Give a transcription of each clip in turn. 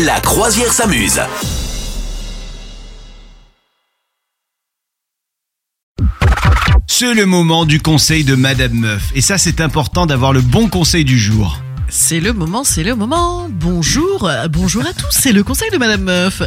La croisière s'amuse. C'est le moment du conseil de Madame Meuf. Et ça, c'est important d'avoir le bon conseil du jour. C'est le moment, c'est le moment. Bonjour, euh, bonjour à tous. C'est le conseil de Madame Meuf.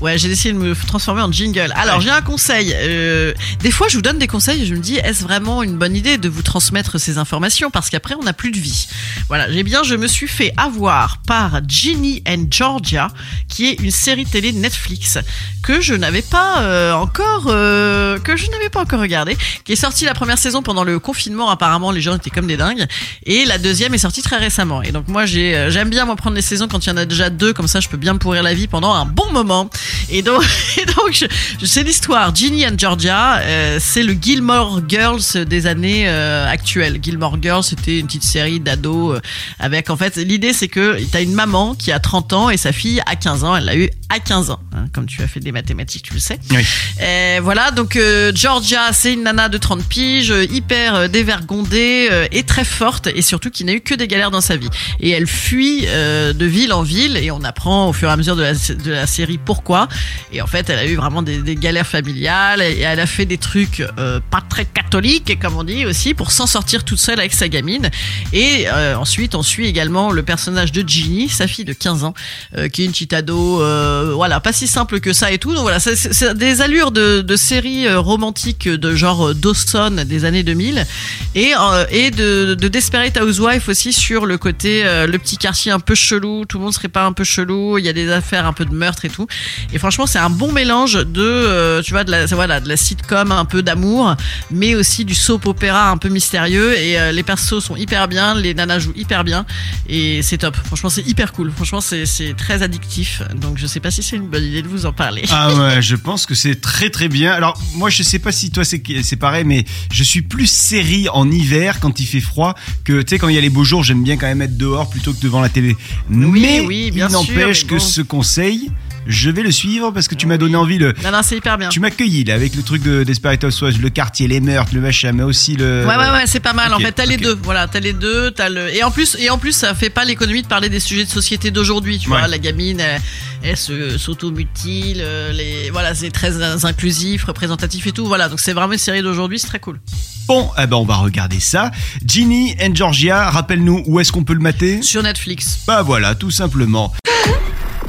Ouais, j'ai décidé de me transformer en jingle. Alors, j'ai un conseil. Euh, des fois, je vous donne des conseils et je me dis, est-ce vraiment une bonne idée de vous transmettre ces informations? Parce qu'après, on n'a plus de vie. Voilà, j'ai bien, je me suis fait avoir par Ginny and Georgia, qui est une série télé Netflix que je n'avais pas euh, encore, euh, que je n'avais pas encore regardé, qui est sortie la première saison pendant le confinement. Apparemment, les gens étaient comme des dingues, et la deuxième est sortie très récemment. Et donc moi, euh, j'aime bien moi prendre les saisons quand il y en a déjà deux, comme ça, je peux bien me pourrir la vie pendant un bon moment. Et donc, je, je sais l'histoire. Ginny and Georgia, euh, c'est le Gilmore Girls des années euh, actuelles. Gilmore Girls, c'était une petite série d'ados euh, avec, en fait, l'idée c'est que t'as une maman qui a 30 ans et sa fille a 15 ans. Elle l'a eu à 15 ans, hein, comme tu as fait des mathématiques, tu le sais. Oui. Euh, voilà, donc euh, Georgia, c'est une nana de 30 piges, euh, hyper euh, dévergondée euh, et très forte, et surtout qui n'a eu que des galères dans sa vie. Et elle fuit euh, de ville en ville, et on apprend au fur et à mesure de la, de la série pourquoi. Et en fait, elle a eu vraiment des, des galères familiales, et elle a fait des trucs euh, pas très catholiques, comme on dit aussi, pour s'en sortir toute seule avec sa gamine. Et euh, ensuite, on suit également le personnage de Ginny, sa fille de 15 ans, euh, qui est une petite ado, euh, voilà, pas si simple que ça et tout. Donc voilà, c'est- des allures de, de séries euh, romantiques de genre euh, Dawson des années 2000 et euh, et de, de Desperate Housewife aussi sur le côté le petit quartier un peu chelou. Tout le monde serait pas un peu chelou. Il y a des affaires un peu de meurtre et tout. Et franchement, c'est un bon mélange de, tu vois, de la, voilà, de la sitcom un peu d'amour, mais aussi du soap opéra un peu mystérieux. Et les persos sont hyper bien, les nanas jouent hyper bien, et c'est top. Franchement, c'est hyper cool. Franchement, c'est très addictif. Donc, je sais pas si c'est une bonne idée de vous en parler. Ah ouais, je pense que c'est très très bien. Alors moi je sais pas si toi c'est pareil, mais je suis plus série en hiver quand il fait froid que tu sais quand il y a les beaux jours, j'aime bien quand même être dehors plutôt que devant la télé. mais oui, bien il n'empêche que bon. ce conseil, je vais le suivre parce que tu m'as donné envie le. Non, non, c'est hyper bien. Tu m'as cueilli là avec le truc de Desperate Housewives, le quartier, les meurtres, le machin, mais aussi le. Ouais, ouais, ouais, c'est pas mal. en fait, t'as les deux. Voilà, t'as les deux. T'as le et en plus et en plus, ça fait pas l'économie de parler des sujets de société d'aujourd'hui. Tu Ouais. vois, la gamine, elle, elle se s'automutile. euh, Les voilà, c'est très in- inclusif, représentatif et tout. Voilà, donc c'est vraiment une série d'aujourd'hui. C'est très cool. Bon, eh ben on va regarder ça. Ginny and Georgia, rappelle-nous où est-ce qu'on peut le mater? Sur Netflix. Bah voilà, tout simplement.